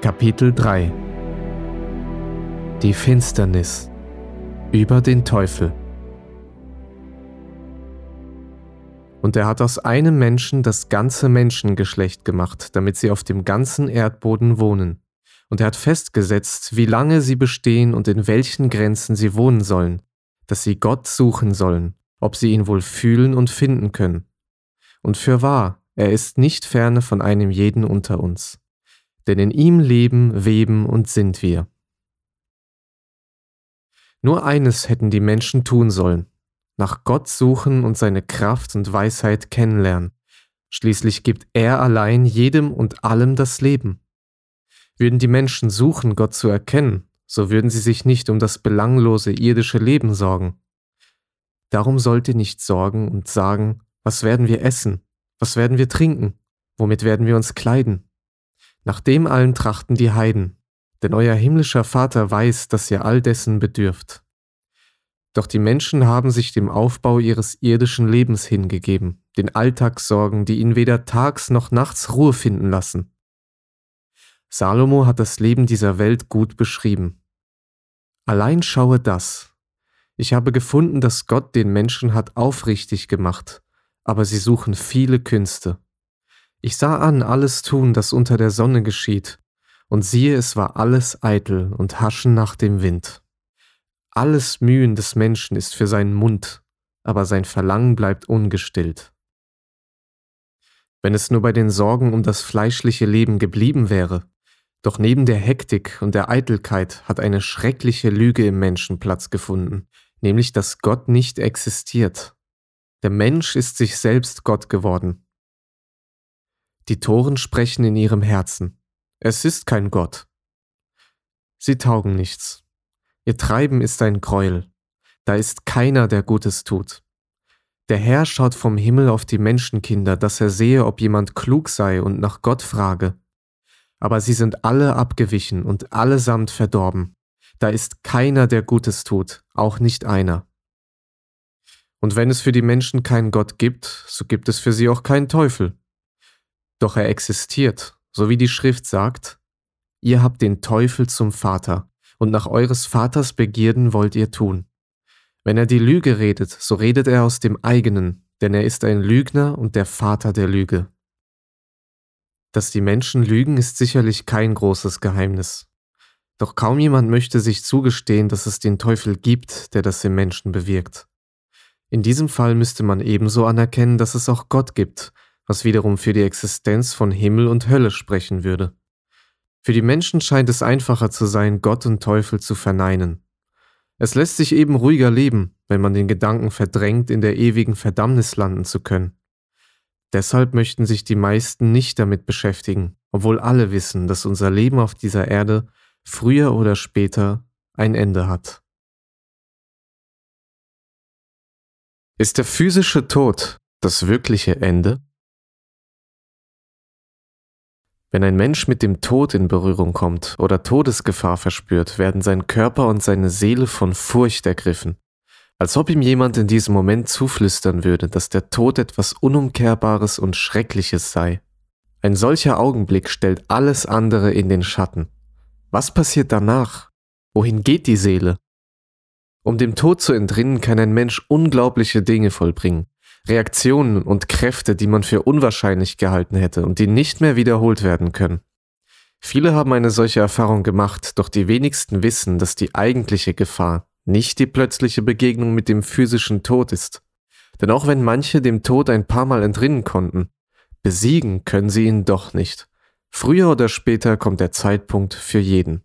Kapitel 3 Die Finsternis über den Teufel Und er hat aus einem Menschen das ganze Menschengeschlecht gemacht, damit sie auf dem ganzen Erdboden wohnen. Und er hat festgesetzt, wie lange sie bestehen und in welchen Grenzen sie wohnen sollen, dass sie Gott suchen sollen, ob sie ihn wohl fühlen und finden können. Und für wahr, er ist nicht ferne von einem jeden unter uns. Denn in ihm leben, weben und sind wir. Nur eines hätten die Menschen tun sollen, nach Gott suchen und seine Kraft und Weisheit kennenlernen. Schließlich gibt er allein jedem und allem das Leben. Würden die Menschen suchen, Gott zu erkennen, so würden sie sich nicht um das belanglose irdische Leben sorgen. Darum sollt ihr nicht sorgen und sagen, was werden wir essen, was werden wir trinken, womit werden wir uns kleiden. Nach dem allen trachten die Heiden, denn euer himmlischer Vater weiß, dass ihr all dessen bedürft. Doch die Menschen haben sich dem Aufbau ihres irdischen Lebens hingegeben, den Alltagssorgen, die ihnen weder tags noch nachts Ruhe finden lassen. Salomo hat das Leben dieser Welt gut beschrieben. Allein schaue das. Ich habe gefunden, dass Gott den Menschen hat aufrichtig gemacht, aber sie suchen viele Künste. Ich sah an alles tun, das unter der Sonne geschieht, und siehe, es war alles eitel und haschen nach dem Wind. Alles Mühen des Menschen ist für seinen Mund, aber sein Verlangen bleibt ungestillt. Wenn es nur bei den Sorgen um das fleischliche Leben geblieben wäre, doch neben der Hektik und der Eitelkeit hat eine schreckliche Lüge im Menschen Platz gefunden, nämlich dass Gott nicht existiert. Der Mensch ist sich selbst Gott geworden. Die Toren sprechen in ihrem Herzen. Es ist kein Gott. Sie taugen nichts. Ihr Treiben ist ein Gräuel. Da ist keiner, der Gutes tut. Der Herr schaut vom Himmel auf die Menschenkinder, dass er sehe, ob jemand klug sei und nach Gott frage. Aber sie sind alle abgewichen und allesamt verdorben. Da ist keiner, der Gutes tut, auch nicht einer. Und wenn es für die Menschen keinen Gott gibt, so gibt es für sie auch keinen Teufel. Doch er existiert, so wie die Schrift sagt, ihr habt den Teufel zum Vater, und nach eures Vaters Begierden wollt ihr tun. Wenn er die Lüge redet, so redet er aus dem eigenen, denn er ist ein Lügner und der Vater der Lüge. Dass die Menschen lügen, ist sicherlich kein großes Geheimnis. Doch kaum jemand möchte sich zugestehen, dass es den Teufel gibt, der das im Menschen bewirkt. In diesem Fall müsste man ebenso anerkennen, dass es auch Gott gibt, was wiederum für die Existenz von Himmel und Hölle sprechen würde. Für die Menschen scheint es einfacher zu sein, Gott und Teufel zu verneinen. Es lässt sich eben ruhiger leben, wenn man den Gedanken verdrängt, in der ewigen Verdammnis landen zu können. Deshalb möchten sich die meisten nicht damit beschäftigen, obwohl alle wissen, dass unser Leben auf dieser Erde früher oder später ein Ende hat. Ist der physische Tod das wirkliche Ende? Wenn ein Mensch mit dem Tod in Berührung kommt oder Todesgefahr verspürt, werden sein Körper und seine Seele von Furcht ergriffen, als ob ihm jemand in diesem Moment zuflüstern würde, dass der Tod etwas Unumkehrbares und Schreckliches sei. Ein solcher Augenblick stellt alles andere in den Schatten. Was passiert danach? Wohin geht die Seele? Um dem Tod zu entrinnen, kann ein Mensch unglaubliche Dinge vollbringen. Reaktionen und Kräfte, die man für unwahrscheinlich gehalten hätte und die nicht mehr wiederholt werden können. Viele haben eine solche Erfahrung gemacht, doch die wenigsten wissen, dass die eigentliche Gefahr nicht die plötzliche Begegnung mit dem physischen Tod ist. Denn auch wenn manche dem Tod ein paar Mal entrinnen konnten, besiegen können sie ihn doch nicht. Früher oder später kommt der Zeitpunkt für jeden.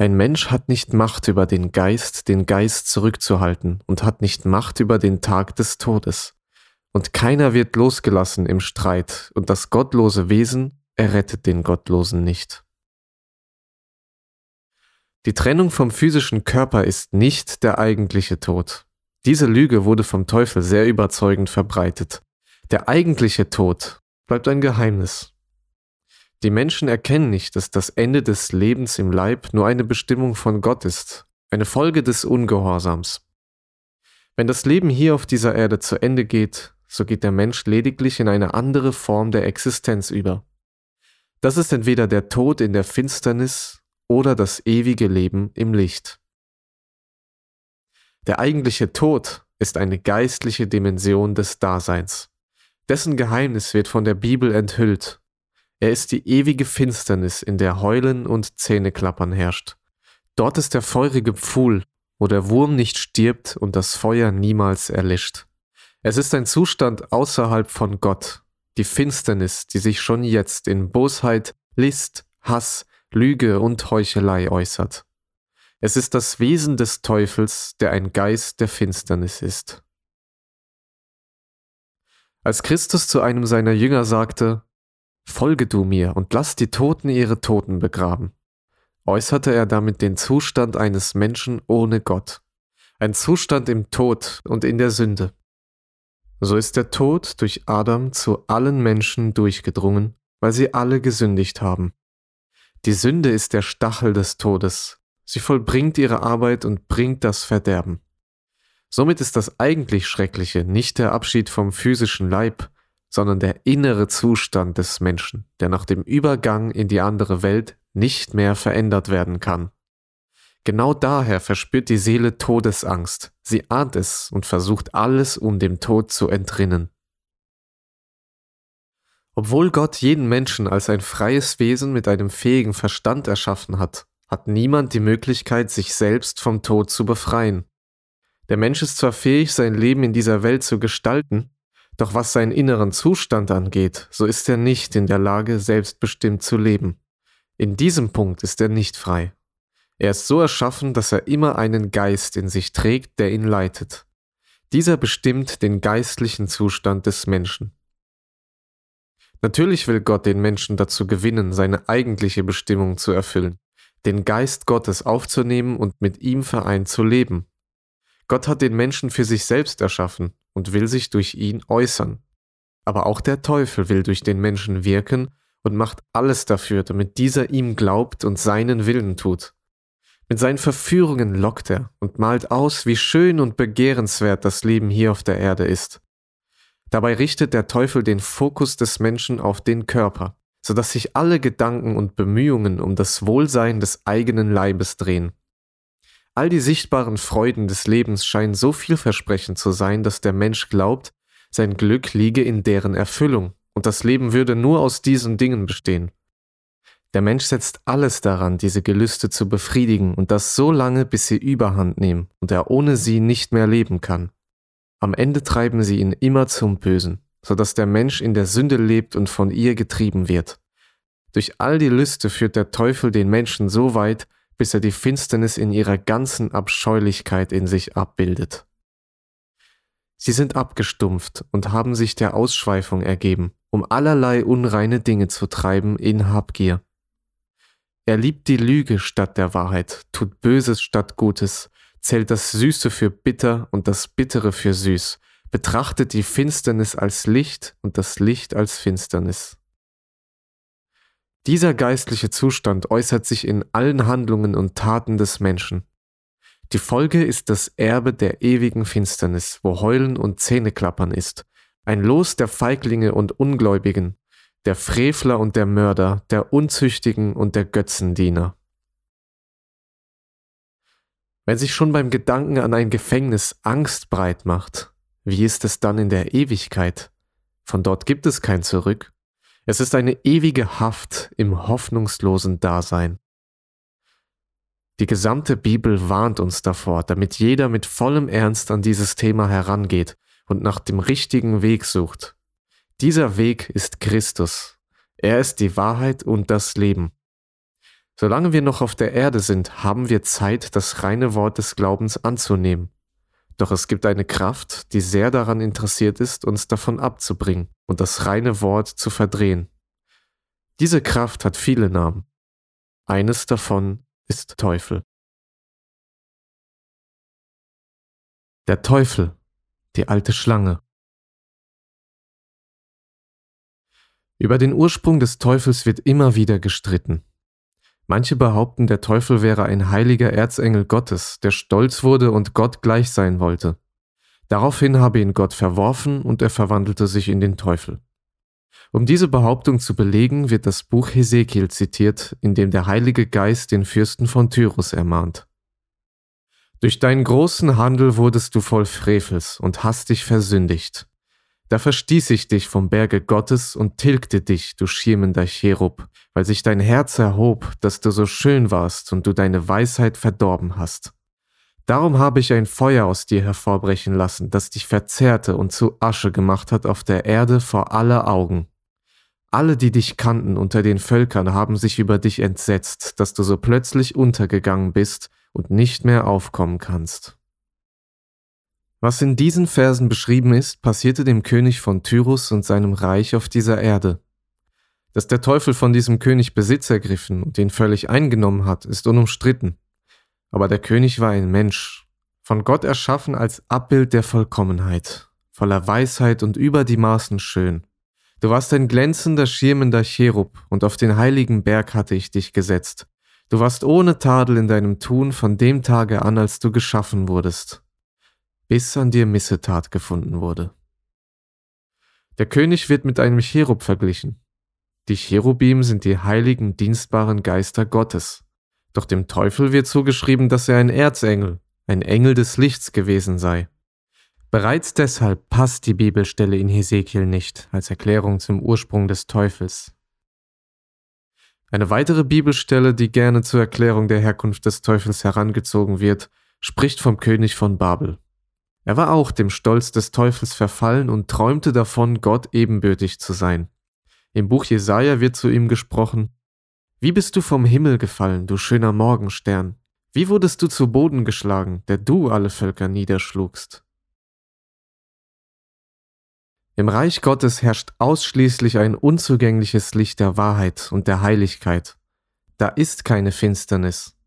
Ein Mensch hat nicht Macht über den Geist, den Geist zurückzuhalten, und hat nicht Macht über den Tag des Todes. Und keiner wird losgelassen im Streit, und das gottlose Wesen errettet den Gottlosen nicht. Die Trennung vom physischen Körper ist nicht der eigentliche Tod. Diese Lüge wurde vom Teufel sehr überzeugend verbreitet. Der eigentliche Tod bleibt ein Geheimnis. Die Menschen erkennen nicht, dass das Ende des Lebens im Leib nur eine Bestimmung von Gott ist, eine Folge des Ungehorsams. Wenn das Leben hier auf dieser Erde zu Ende geht, so geht der Mensch lediglich in eine andere Form der Existenz über. Das ist entweder der Tod in der Finsternis oder das ewige Leben im Licht. Der eigentliche Tod ist eine geistliche Dimension des Daseins. Dessen Geheimnis wird von der Bibel enthüllt. Er ist die ewige Finsternis, in der Heulen und Zähneklappern herrscht. Dort ist der feurige Pfuhl, wo der Wurm nicht stirbt und das Feuer niemals erlischt. Es ist ein Zustand außerhalb von Gott, die Finsternis, die sich schon jetzt in Bosheit, List, Hass, Lüge und Heuchelei äußert. Es ist das Wesen des Teufels, der ein Geist der Finsternis ist. Als Christus zu einem seiner Jünger sagte, Folge du mir und lass die Toten ihre Toten begraben, äußerte er damit den Zustand eines Menschen ohne Gott, ein Zustand im Tod und in der Sünde. So ist der Tod durch Adam zu allen Menschen durchgedrungen, weil sie alle gesündigt haben. Die Sünde ist der Stachel des Todes. Sie vollbringt ihre Arbeit und bringt das Verderben. Somit ist das eigentlich Schreckliche nicht der Abschied vom physischen Leib, sondern der innere Zustand des Menschen, der nach dem Übergang in die andere Welt nicht mehr verändert werden kann. Genau daher verspürt die Seele Todesangst. Sie ahnt es und versucht alles, um dem Tod zu entrinnen. Obwohl Gott jeden Menschen als ein freies Wesen mit einem fähigen Verstand erschaffen hat, hat niemand die Möglichkeit, sich selbst vom Tod zu befreien. Der Mensch ist zwar fähig, sein Leben in dieser Welt zu gestalten, doch was seinen inneren Zustand angeht, so ist er nicht in der Lage, selbstbestimmt zu leben. In diesem Punkt ist er nicht frei. Er ist so erschaffen, dass er immer einen Geist in sich trägt, der ihn leitet. Dieser bestimmt den geistlichen Zustand des Menschen. Natürlich will Gott den Menschen dazu gewinnen, seine eigentliche Bestimmung zu erfüllen, den Geist Gottes aufzunehmen und mit ihm vereint zu leben. Gott hat den Menschen für sich selbst erschaffen und will sich durch ihn äußern. Aber auch der Teufel will durch den Menschen wirken und macht alles dafür, damit dieser ihm glaubt und seinen Willen tut. Mit seinen Verführungen lockt er und malt aus, wie schön und begehrenswert das Leben hier auf der Erde ist. Dabei richtet der Teufel den Fokus des Menschen auf den Körper, so dass sich alle Gedanken und Bemühungen um das Wohlsein des eigenen Leibes drehen. All die sichtbaren Freuden des Lebens scheinen so vielversprechend zu sein, dass der Mensch glaubt, sein Glück liege in deren Erfüllung und das Leben würde nur aus diesen Dingen bestehen. Der Mensch setzt alles daran, diese Gelüste zu befriedigen und das so lange, bis sie überhand nehmen und er ohne sie nicht mehr leben kann. Am Ende treiben sie ihn immer zum Bösen, so dass der Mensch in der Sünde lebt und von ihr getrieben wird. Durch all die Lüste führt der Teufel den Menschen so weit, bis er die Finsternis in ihrer ganzen Abscheulichkeit in sich abbildet. Sie sind abgestumpft und haben sich der Ausschweifung ergeben, um allerlei unreine Dinge zu treiben in Habgier. Er liebt die Lüge statt der Wahrheit, tut Böses statt Gutes, zählt das Süße für bitter und das Bittere für süß, betrachtet die Finsternis als Licht und das Licht als Finsternis. Dieser geistliche Zustand äußert sich in allen Handlungen und Taten des Menschen. Die Folge ist das Erbe der ewigen Finsternis, wo Heulen und Zähneklappern ist, ein Los der Feiglinge und Ungläubigen, der Frevler und der Mörder, der Unzüchtigen und der Götzendiener. Wenn sich schon beim Gedanken an ein Gefängnis Angst breit macht, wie ist es dann in der Ewigkeit? Von dort gibt es kein Zurück. Es ist eine ewige Haft im hoffnungslosen Dasein. Die gesamte Bibel warnt uns davor, damit jeder mit vollem Ernst an dieses Thema herangeht und nach dem richtigen Weg sucht, dieser Weg ist Christus. Er ist die Wahrheit und das Leben. Solange wir noch auf der Erde sind, haben wir Zeit, das reine Wort des Glaubens anzunehmen. Doch es gibt eine Kraft, die sehr daran interessiert ist, uns davon abzubringen und das reine Wort zu verdrehen. Diese Kraft hat viele Namen. Eines davon ist Teufel. Der Teufel, die alte Schlange. Über den Ursprung des Teufels wird immer wieder gestritten. Manche behaupten, der Teufel wäre ein heiliger Erzengel Gottes, der stolz wurde und Gott gleich sein wollte. Daraufhin habe ihn Gott verworfen und er verwandelte sich in den Teufel. Um diese Behauptung zu belegen, wird das Buch Hesekiel zitiert, in dem der Heilige Geist den Fürsten von Tyrus ermahnt. Durch deinen großen Handel wurdest du voll Frevels und hast dich versündigt. Da verstieß ich dich vom Berge Gottes und tilgte dich, du schirmender Cherub, weil sich dein Herz erhob, dass du so schön warst und du deine Weisheit verdorben hast. Darum habe ich ein Feuer aus dir hervorbrechen lassen, das dich verzehrte und zu Asche gemacht hat auf der Erde vor aller Augen. Alle, die dich kannten unter den Völkern, haben sich über dich entsetzt, dass du so plötzlich untergegangen bist und nicht mehr aufkommen kannst. Was in diesen Versen beschrieben ist, passierte dem König von Tyrus und seinem Reich auf dieser Erde. Dass der Teufel von diesem König Besitz ergriffen und ihn völlig eingenommen hat, ist unumstritten. Aber der König war ein Mensch, von Gott erschaffen als Abbild der Vollkommenheit, voller Weisheit und über die Maßen schön. Du warst ein glänzender, schirmender Cherub, und auf den heiligen Berg hatte ich dich gesetzt. Du warst ohne Tadel in deinem Tun von dem Tage an, als du geschaffen wurdest bis an dir Missetat gefunden wurde. Der König wird mit einem Cherub verglichen. Die Cherubim sind die heiligen, dienstbaren Geister Gottes. Doch dem Teufel wird zugeschrieben, dass er ein Erzengel, ein Engel des Lichts gewesen sei. Bereits deshalb passt die Bibelstelle in Hesekiel nicht als Erklärung zum Ursprung des Teufels. Eine weitere Bibelstelle, die gerne zur Erklärung der Herkunft des Teufels herangezogen wird, spricht vom König von Babel. Er war auch dem Stolz des Teufels verfallen und träumte davon, Gott ebenbürtig zu sein. Im Buch Jesaja wird zu ihm gesprochen: Wie bist du vom Himmel gefallen, du schöner Morgenstern? Wie wurdest du zu Boden geschlagen, der du alle Völker niederschlugst? Im Reich Gottes herrscht ausschließlich ein unzugängliches Licht der Wahrheit und der Heiligkeit. Da ist keine Finsternis.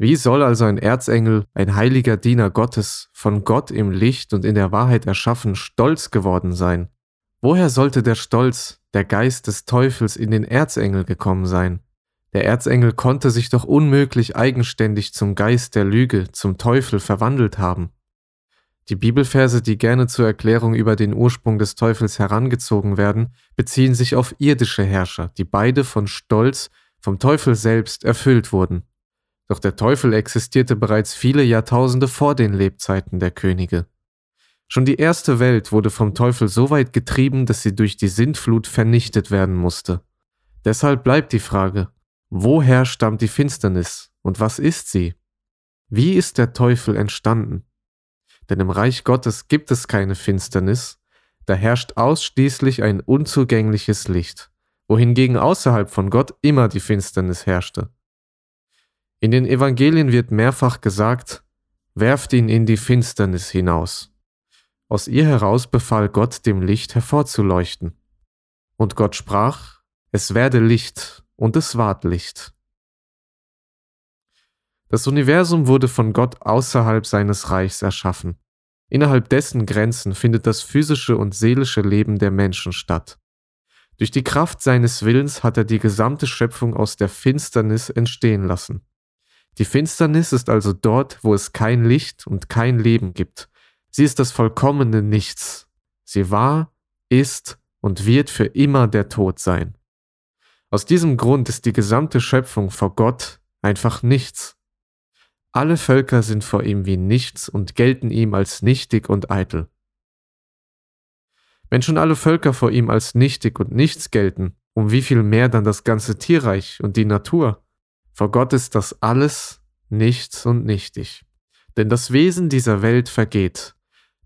Wie soll also ein Erzengel, ein heiliger Diener Gottes, von Gott im Licht und in der Wahrheit erschaffen, stolz geworden sein? Woher sollte der Stolz, der Geist des Teufels in den Erzengel gekommen sein? Der Erzengel konnte sich doch unmöglich eigenständig zum Geist der Lüge, zum Teufel verwandelt haben. Die Bibelverse, die gerne zur Erklärung über den Ursprung des Teufels herangezogen werden, beziehen sich auf irdische Herrscher, die beide von Stolz vom Teufel selbst erfüllt wurden. Doch der Teufel existierte bereits viele Jahrtausende vor den Lebzeiten der Könige. Schon die erste Welt wurde vom Teufel so weit getrieben, dass sie durch die Sintflut vernichtet werden musste. Deshalb bleibt die Frage, woher stammt die Finsternis und was ist sie? Wie ist der Teufel entstanden? Denn im Reich Gottes gibt es keine Finsternis, da herrscht ausschließlich ein unzugängliches Licht, wohingegen außerhalb von Gott immer die Finsternis herrschte. In den Evangelien wird mehrfach gesagt, werft ihn in die Finsternis hinaus. Aus ihr heraus befahl Gott dem Licht hervorzuleuchten. Und Gott sprach, es werde Licht, und es ward Licht. Das Universum wurde von Gott außerhalb seines Reichs erschaffen. Innerhalb dessen Grenzen findet das physische und seelische Leben der Menschen statt. Durch die Kraft seines Willens hat er die gesamte Schöpfung aus der Finsternis entstehen lassen. Die Finsternis ist also dort, wo es kein Licht und kein Leben gibt. Sie ist das vollkommene Nichts. Sie war, ist und wird für immer der Tod sein. Aus diesem Grund ist die gesamte Schöpfung vor Gott einfach nichts. Alle Völker sind vor ihm wie nichts und gelten ihm als nichtig und eitel. Wenn schon alle Völker vor ihm als nichtig und nichts gelten, um wie viel mehr dann das ganze Tierreich und die Natur? Vor Gott ist das alles nichts und nichtig. Denn das Wesen dieser Welt vergeht.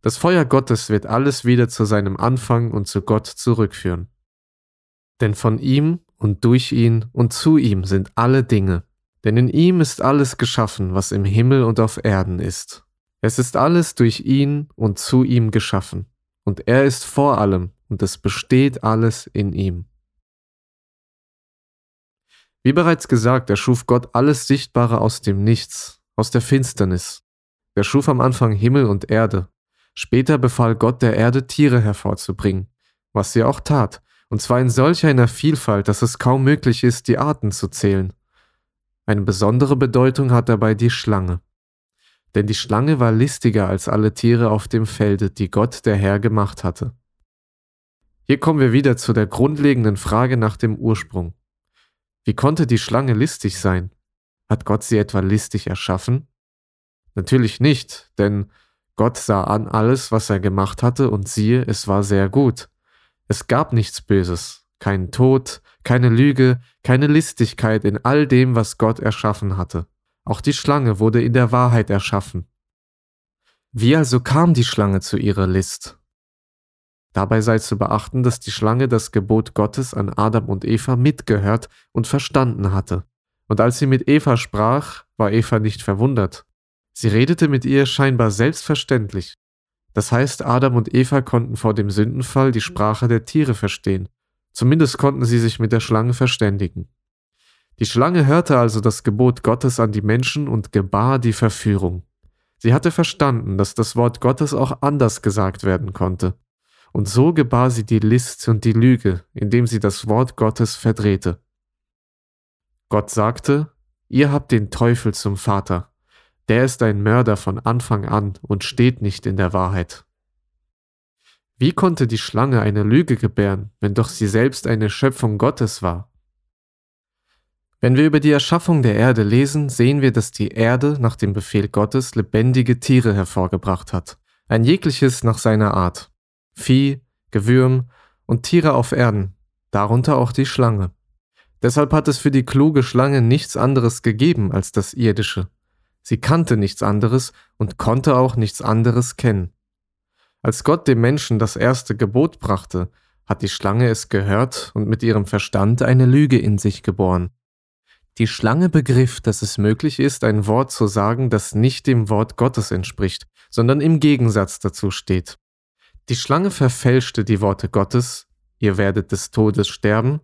Das Feuer Gottes wird alles wieder zu seinem Anfang und zu Gott zurückführen. Denn von ihm und durch ihn und zu ihm sind alle Dinge. Denn in ihm ist alles geschaffen, was im Himmel und auf Erden ist. Es ist alles durch ihn und zu ihm geschaffen. Und er ist vor allem und es besteht alles in ihm. Wie bereits gesagt, erschuf Gott alles Sichtbare aus dem Nichts, aus der Finsternis. Er schuf am Anfang Himmel und Erde. Später befahl Gott der Erde Tiere hervorzubringen, was sie auch tat, und zwar in solch einer Vielfalt, dass es kaum möglich ist, die Arten zu zählen. Eine besondere Bedeutung hat dabei die Schlange. Denn die Schlange war listiger als alle Tiere auf dem Felde, die Gott der Herr gemacht hatte. Hier kommen wir wieder zu der grundlegenden Frage nach dem Ursprung. Wie konnte die Schlange listig sein? Hat Gott sie etwa listig erschaffen? Natürlich nicht, denn Gott sah an alles, was er gemacht hatte, und siehe, es war sehr gut. Es gab nichts Böses, keinen Tod, keine Lüge, keine Listigkeit in all dem, was Gott erschaffen hatte. Auch die Schlange wurde in der Wahrheit erschaffen. Wie also kam die Schlange zu ihrer List? Dabei sei zu beachten, dass die Schlange das Gebot Gottes an Adam und Eva mitgehört und verstanden hatte. Und als sie mit Eva sprach, war Eva nicht verwundert. Sie redete mit ihr scheinbar selbstverständlich. Das heißt, Adam und Eva konnten vor dem Sündenfall die Sprache der Tiere verstehen. Zumindest konnten sie sich mit der Schlange verständigen. Die Schlange hörte also das Gebot Gottes an die Menschen und gebar die Verführung. Sie hatte verstanden, dass das Wort Gottes auch anders gesagt werden konnte. Und so gebar sie die List und die Lüge, indem sie das Wort Gottes verdrehte. Gott sagte, ihr habt den Teufel zum Vater. Der ist ein Mörder von Anfang an und steht nicht in der Wahrheit. Wie konnte die Schlange eine Lüge gebären, wenn doch sie selbst eine Schöpfung Gottes war? Wenn wir über die Erschaffung der Erde lesen, sehen wir, dass die Erde nach dem Befehl Gottes lebendige Tiere hervorgebracht hat, ein jegliches nach seiner Art. Vieh, Gewürm und Tiere auf Erden, darunter auch die Schlange. Deshalb hat es für die kluge Schlange nichts anderes gegeben als das Irdische. Sie kannte nichts anderes und konnte auch nichts anderes kennen. Als Gott dem Menschen das erste Gebot brachte, hat die Schlange es gehört und mit ihrem Verstand eine Lüge in sich geboren. Die Schlange begriff, dass es möglich ist, ein Wort zu sagen, das nicht dem Wort Gottes entspricht, sondern im Gegensatz dazu steht. Die Schlange verfälschte die Worte Gottes, ihr werdet des Todes sterben,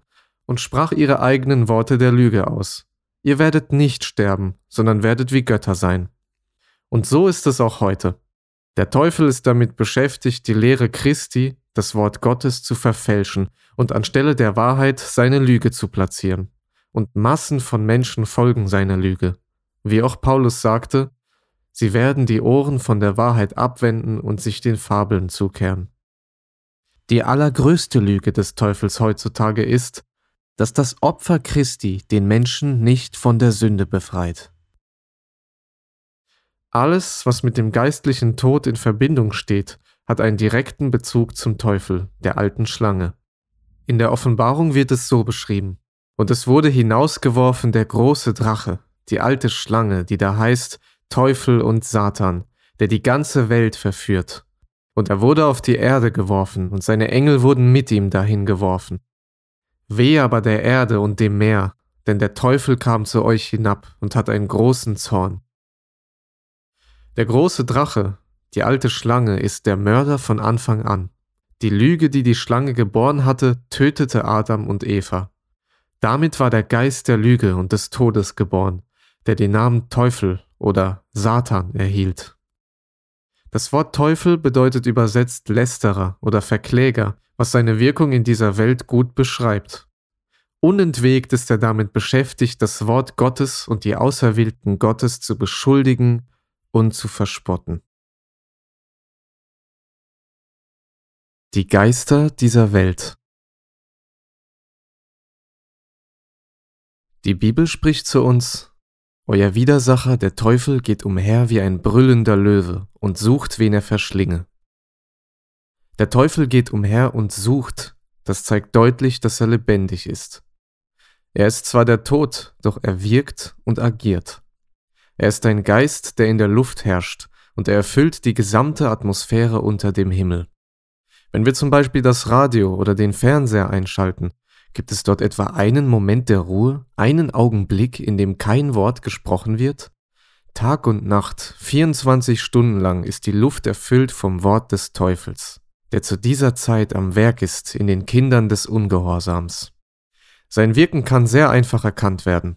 und sprach ihre eigenen Worte der Lüge aus. Ihr werdet nicht sterben, sondern werdet wie Götter sein. Und so ist es auch heute. Der Teufel ist damit beschäftigt, die Lehre Christi, das Wort Gottes, zu verfälschen und anstelle der Wahrheit seine Lüge zu platzieren. Und Massen von Menschen folgen seiner Lüge. Wie auch Paulus sagte, Sie werden die Ohren von der Wahrheit abwenden und sich den Fabeln zukehren. Die allergrößte Lüge des Teufels heutzutage ist, dass das Opfer Christi den Menschen nicht von der Sünde befreit. Alles, was mit dem geistlichen Tod in Verbindung steht, hat einen direkten Bezug zum Teufel, der alten Schlange. In der Offenbarung wird es so beschrieben. Und es wurde hinausgeworfen der große Drache, die alte Schlange, die da heißt, Teufel und Satan, der die ganze Welt verführt. Und er wurde auf die Erde geworfen, und seine Engel wurden mit ihm dahin geworfen. Weh aber der Erde und dem Meer, denn der Teufel kam zu euch hinab und hat einen großen Zorn. Der große Drache, die alte Schlange, ist der Mörder von Anfang an. Die Lüge, die die Schlange geboren hatte, tötete Adam und Eva. Damit war der Geist der Lüge und des Todes geboren, der den Namen Teufel oder Satan erhielt. Das Wort Teufel bedeutet übersetzt Lästerer oder Verkläger, was seine Wirkung in dieser Welt gut beschreibt. Unentwegt ist er damit beschäftigt, das Wort Gottes und die Auserwählten Gottes zu beschuldigen und zu verspotten. Die Geister dieser Welt Die Bibel spricht zu uns, euer Widersacher, der Teufel, geht umher wie ein brüllender Löwe und sucht, wen er verschlinge. Der Teufel geht umher und sucht, das zeigt deutlich, dass er lebendig ist. Er ist zwar der Tod, doch er wirkt und agiert. Er ist ein Geist, der in der Luft herrscht, und er erfüllt die gesamte Atmosphäre unter dem Himmel. Wenn wir zum Beispiel das Radio oder den Fernseher einschalten, Gibt es dort etwa einen Moment der Ruhe, einen Augenblick, in dem kein Wort gesprochen wird? Tag und Nacht, 24 Stunden lang ist die Luft erfüllt vom Wort des Teufels, der zu dieser Zeit am Werk ist in den Kindern des Ungehorsams. Sein Wirken kann sehr einfach erkannt werden.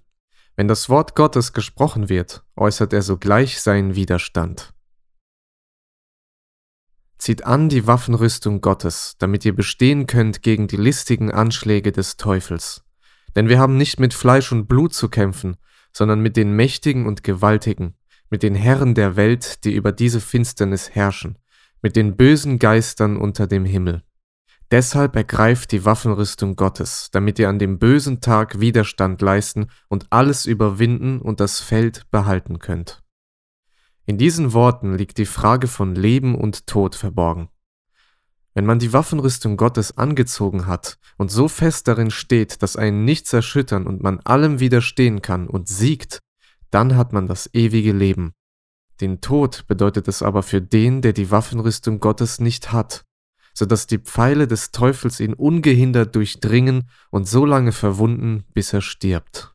Wenn das Wort Gottes gesprochen wird, äußert er sogleich seinen Widerstand. Zieht an die Waffenrüstung Gottes, damit ihr bestehen könnt gegen die listigen Anschläge des Teufels. Denn wir haben nicht mit Fleisch und Blut zu kämpfen, sondern mit den Mächtigen und Gewaltigen, mit den Herren der Welt, die über diese Finsternis herrschen, mit den bösen Geistern unter dem Himmel. Deshalb ergreift die Waffenrüstung Gottes, damit ihr an dem bösen Tag Widerstand leisten und alles überwinden und das Feld behalten könnt. In diesen Worten liegt die Frage von Leben und Tod verborgen. Wenn man die Waffenrüstung Gottes angezogen hat und so fest darin steht, dass einen nichts erschüttern und man allem widerstehen kann und siegt, dann hat man das ewige Leben. Den Tod bedeutet es aber für den, der die Waffenrüstung Gottes nicht hat so dass die Pfeile des Teufels ihn ungehindert durchdringen und so lange verwunden, bis er stirbt.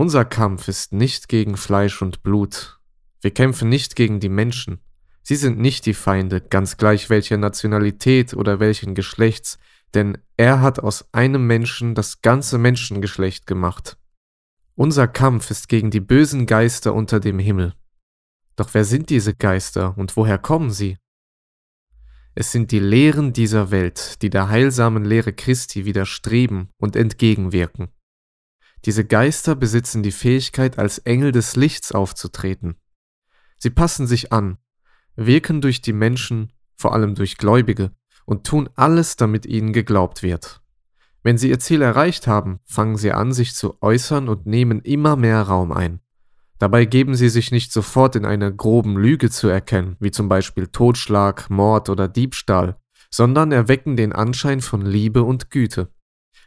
Unser Kampf ist nicht gegen Fleisch und Blut. Wir kämpfen nicht gegen die Menschen. Sie sind nicht die Feinde, ganz gleich welcher Nationalität oder welchen Geschlechts, denn er hat aus einem Menschen das ganze Menschengeschlecht gemacht. Unser Kampf ist gegen die bösen Geister unter dem Himmel. Doch wer sind diese Geister und woher kommen sie? Es sind die Lehren dieser Welt, die der heilsamen Lehre Christi widerstreben und entgegenwirken. Diese Geister besitzen die Fähigkeit, als Engel des Lichts aufzutreten. Sie passen sich an, wirken durch die Menschen, vor allem durch Gläubige, und tun alles, damit ihnen geglaubt wird. Wenn sie ihr Ziel erreicht haben, fangen sie an, sich zu äußern und nehmen immer mehr Raum ein. Dabei geben sie sich nicht sofort in einer groben Lüge zu erkennen, wie zum Beispiel Totschlag, Mord oder Diebstahl, sondern erwecken den Anschein von Liebe und Güte.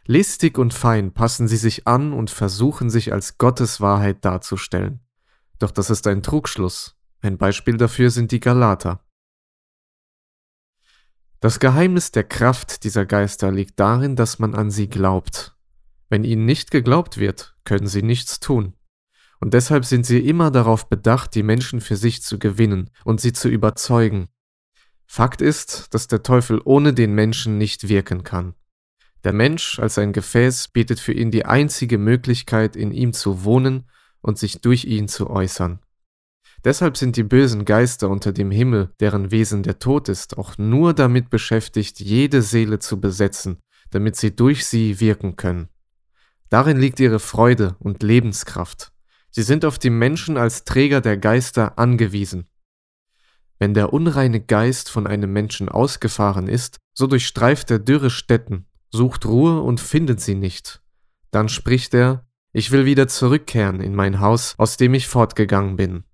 Listig und fein passen sie sich an und versuchen sich als Gottes Wahrheit darzustellen. Doch das ist ein Trugschluss. Ein Beispiel dafür sind die Galater. Das Geheimnis der Kraft dieser Geister liegt darin, dass man an sie glaubt. Wenn ihnen nicht geglaubt wird, können sie nichts tun und deshalb sind sie immer darauf bedacht, die Menschen für sich zu gewinnen und sie zu überzeugen. Fakt ist, dass der Teufel ohne den Menschen nicht wirken kann. Der Mensch als ein Gefäß bietet für ihn die einzige Möglichkeit, in ihm zu wohnen und sich durch ihn zu äußern. Deshalb sind die bösen Geister unter dem Himmel, deren Wesen der Tod ist, auch nur damit beschäftigt, jede Seele zu besetzen, damit sie durch sie wirken können. Darin liegt ihre Freude und Lebenskraft. Sie sind auf die Menschen als Träger der Geister angewiesen. Wenn der unreine Geist von einem Menschen ausgefahren ist, so durchstreift er dürre Städten, sucht Ruhe und findet sie nicht. Dann spricht er, ich will wieder zurückkehren in mein Haus, aus dem ich fortgegangen bin.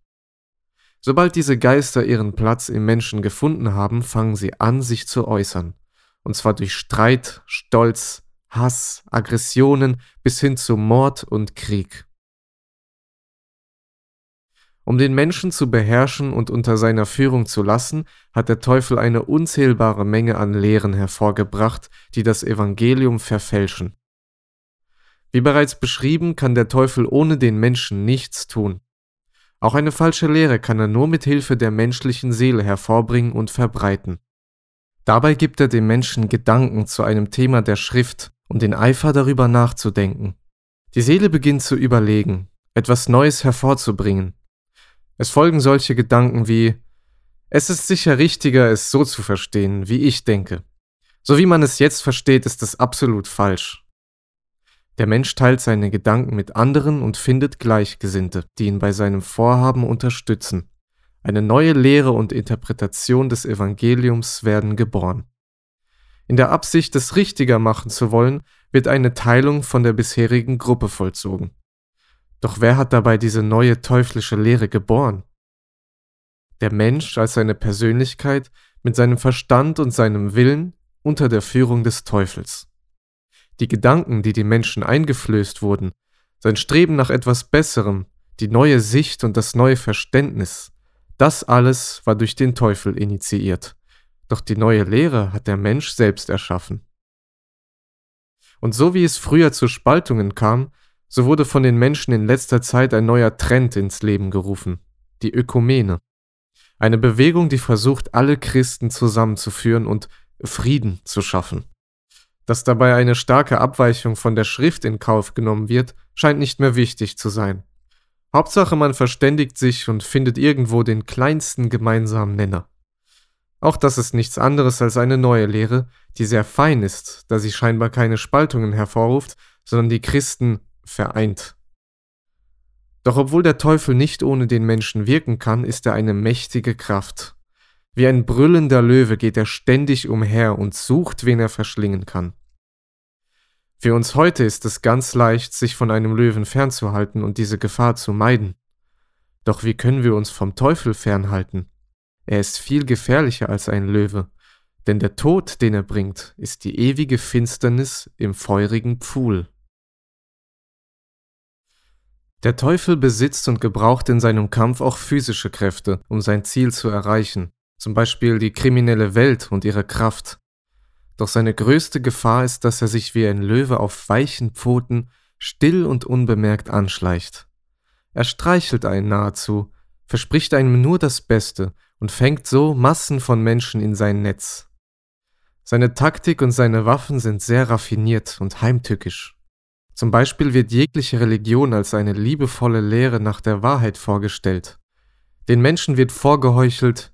Sobald diese Geister ihren Platz im Menschen gefunden haben, fangen sie an, sich zu äußern. Und zwar durch Streit, Stolz, Hass, Aggressionen bis hin zu Mord und Krieg. Um den Menschen zu beherrschen und unter seiner Führung zu lassen, hat der Teufel eine unzählbare Menge an Lehren hervorgebracht, die das Evangelium verfälschen. Wie bereits beschrieben, kann der Teufel ohne den Menschen nichts tun. Auch eine falsche Lehre kann er nur mit Hilfe der menschlichen Seele hervorbringen und verbreiten. Dabei gibt er dem Menschen Gedanken zu einem Thema der Schrift und den Eifer darüber nachzudenken. Die Seele beginnt zu überlegen, etwas Neues hervorzubringen, es folgen solche Gedanken wie Es ist sicher richtiger, es so zu verstehen, wie ich denke. So wie man es jetzt versteht, ist es absolut falsch. Der Mensch teilt seine Gedanken mit anderen und findet Gleichgesinnte, die ihn bei seinem Vorhaben unterstützen. Eine neue Lehre und Interpretation des Evangeliums werden geboren. In der Absicht, es richtiger machen zu wollen, wird eine Teilung von der bisherigen Gruppe vollzogen. Doch wer hat dabei diese neue teuflische Lehre geboren? Der Mensch als seine Persönlichkeit mit seinem Verstand und seinem Willen unter der Führung des Teufels. Die Gedanken, die den Menschen eingeflößt wurden, sein Streben nach etwas Besserem, die neue Sicht und das neue Verständnis, das alles war durch den Teufel initiiert. Doch die neue Lehre hat der Mensch selbst erschaffen. Und so wie es früher zu Spaltungen kam, so wurde von den Menschen in letzter Zeit ein neuer Trend ins Leben gerufen, die Ökumene. Eine Bewegung, die versucht, alle Christen zusammenzuführen und Frieden zu schaffen. Dass dabei eine starke Abweichung von der Schrift in Kauf genommen wird, scheint nicht mehr wichtig zu sein. Hauptsache, man verständigt sich und findet irgendwo den kleinsten gemeinsamen Nenner. Auch das ist nichts anderes als eine neue Lehre, die sehr fein ist, da sie scheinbar keine Spaltungen hervorruft, sondern die Christen vereint. Doch obwohl der Teufel nicht ohne den Menschen wirken kann, ist er eine mächtige Kraft. Wie ein brüllender Löwe geht er ständig umher und sucht, wen er verschlingen kann. Für uns heute ist es ganz leicht, sich von einem Löwen fernzuhalten und diese Gefahr zu meiden. Doch wie können wir uns vom Teufel fernhalten? Er ist viel gefährlicher als ein Löwe, denn der Tod, den er bringt, ist die ewige Finsternis im feurigen Pfuhl. Der Teufel besitzt und gebraucht in seinem Kampf auch physische Kräfte, um sein Ziel zu erreichen, zum Beispiel die kriminelle Welt und ihre Kraft. Doch seine größte Gefahr ist, dass er sich wie ein Löwe auf weichen Pfoten still und unbemerkt anschleicht. Er streichelt einen nahezu, verspricht einem nur das Beste und fängt so Massen von Menschen in sein Netz. Seine Taktik und seine Waffen sind sehr raffiniert und heimtückisch. Zum Beispiel wird jegliche Religion als eine liebevolle Lehre nach der Wahrheit vorgestellt. Den Menschen wird vorgeheuchelt,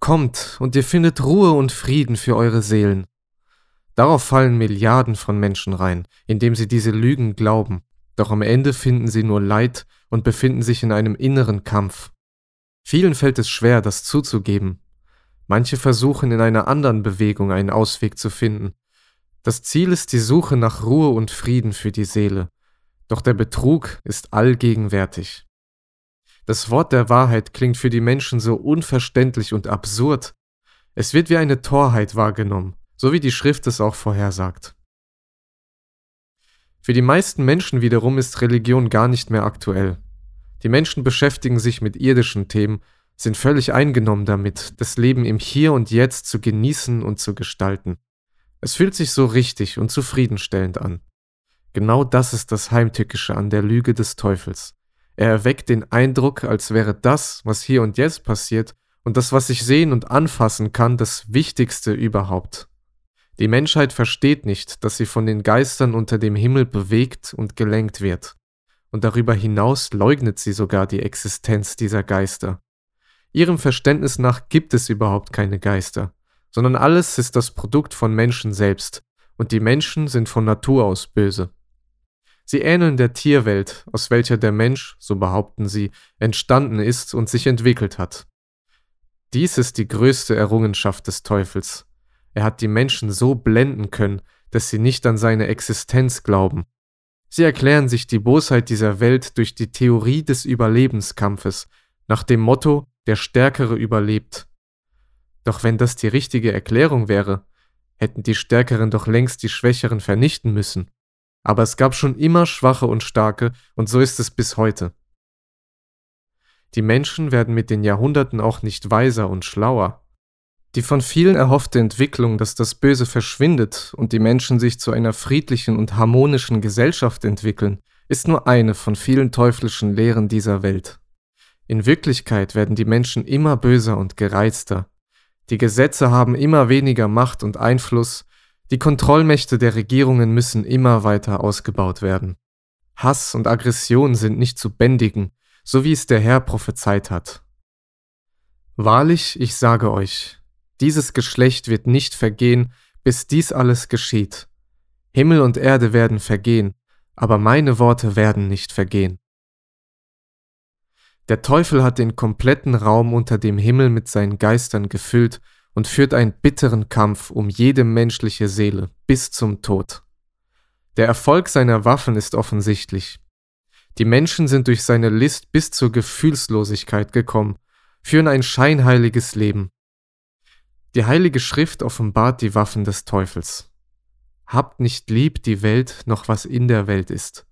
kommt und ihr findet Ruhe und Frieden für eure Seelen. Darauf fallen Milliarden von Menschen rein, indem sie diese Lügen glauben, doch am Ende finden sie nur Leid und befinden sich in einem inneren Kampf. Vielen fällt es schwer, das zuzugeben. Manche versuchen in einer anderen Bewegung einen Ausweg zu finden, das Ziel ist die Suche nach Ruhe und Frieden für die Seele, doch der Betrug ist allgegenwärtig. Das Wort der Wahrheit klingt für die Menschen so unverständlich und absurd. Es wird wie eine Torheit wahrgenommen, so wie die Schrift es auch vorhersagt. Für die meisten Menschen wiederum ist Religion gar nicht mehr aktuell. Die Menschen beschäftigen sich mit irdischen Themen, sind völlig eingenommen damit, das Leben im Hier und Jetzt zu genießen und zu gestalten. Es fühlt sich so richtig und zufriedenstellend an. Genau das ist das Heimtückische an der Lüge des Teufels. Er erweckt den Eindruck, als wäre das, was hier und jetzt passiert, und das, was ich sehen und anfassen kann, das Wichtigste überhaupt. Die Menschheit versteht nicht, dass sie von den Geistern unter dem Himmel bewegt und gelenkt wird. Und darüber hinaus leugnet sie sogar die Existenz dieser Geister. Ihrem Verständnis nach gibt es überhaupt keine Geister sondern alles ist das Produkt von Menschen selbst, und die Menschen sind von Natur aus böse. Sie ähneln der Tierwelt, aus welcher der Mensch, so behaupten sie, entstanden ist und sich entwickelt hat. Dies ist die größte Errungenschaft des Teufels. Er hat die Menschen so blenden können, dass sie nicht an seine Existenz glauben. Sie erklären sich die Bosheit dieser Welt durch die Theorie des Überlebenskampfes, nach dem Motto, der Stärkere überlebt. Doch wenn das die richtige Erklärung wäre, hätten die Stärkeren doch längst die Schwächeren vernichten müssen. Aber es gab schon immer Schwache und Starke, und so ist es bis heute. Die Menschen werden mit den Jahrhunderten auch nicht weiser und schlauer. Die von vielen erhoffte Entwicklung, dass das Böse verschwindet und die Menschen sich zu einer friedlichen und harmonischen Gesellschaft entwickeln, ist nur eine von vielen teuflischen Lehren dieser Welt. In Wirklichkeit werden die Menschen immer böser und gereizter, die Gesetze haben immer weniger Macht und Einfluss, die Kontrollmächte der Regierungen müssen immer weiter ausgebaut werden. Hass und Aggression sind nicht zu bändigen, so wie es der Herr prophezeit hat. Wahrlich, ich sage euch, dieses Geschlecht wird nicht vergehen, bis dies alles geschieht. Himmel und Erde werden vergehen, aber meine Worte werden nicht vergehen. Der Teufel hat den kompletten Raum unter dem Himmel mit seinen Geistern gefüllt und führt einen bitteren Kampf um jede menschliche Seele bis zum Tod. Der Erfolg seiner Waffen ist offensichtlich. Die Menschen sind durch seine List bis zur Gefühlslosigkeit gekommen, führen ein scheinheiliges Leben. Die Heilige Schrift offenbart die Waffen des Teufels. Habt nicht lieb die Welt noch was in der Welt ist.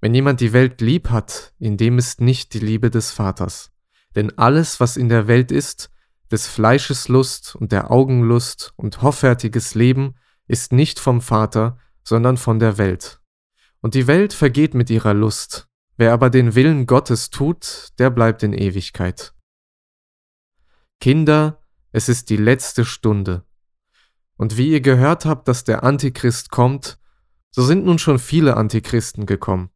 Wenn jemand die Welt lieb hat, in dem ist nicht die Liebe des Vaters. Denn alles, was in der Welt ist, des Fleisches Lust und der Augenlust und hoffärtiges Leben, ist nicht vom Vater, sondern von der Welt. Und die Welt vergeht mit ihrer Lust. Wer aber den Willen Gottes tut, der bleibt in Ewigkeit. Kinder, es ist die letzte Stunde. Und wie ihr gehört habt, dass der Antichrist kommt, so sind nun schon viele Antichristen gekommen.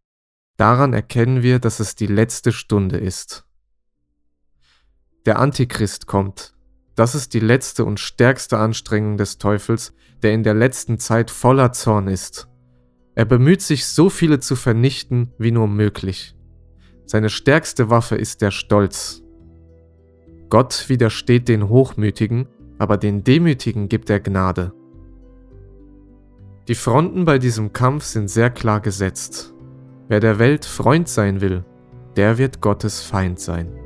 Daran erkennen wir, dass es die letzte Stunde ist. Der Antichrist kommt. Das ist die letzte und stärkste Anstrengung des Teufels, der in der letzten Zeit voller Zorn ist. Er bemüht sich, so viele zu vernichten wie nur möglich. Seine stärkste Waffe ist der Stolz. Gott widersteht den Hochmütigen, aber den Demütigen gibt er Gnade. Die Fronten bei diesem Kampf sind sehr klar gesetzt. Wer der Welt Freund sein will, der wird Gottes Feind sein.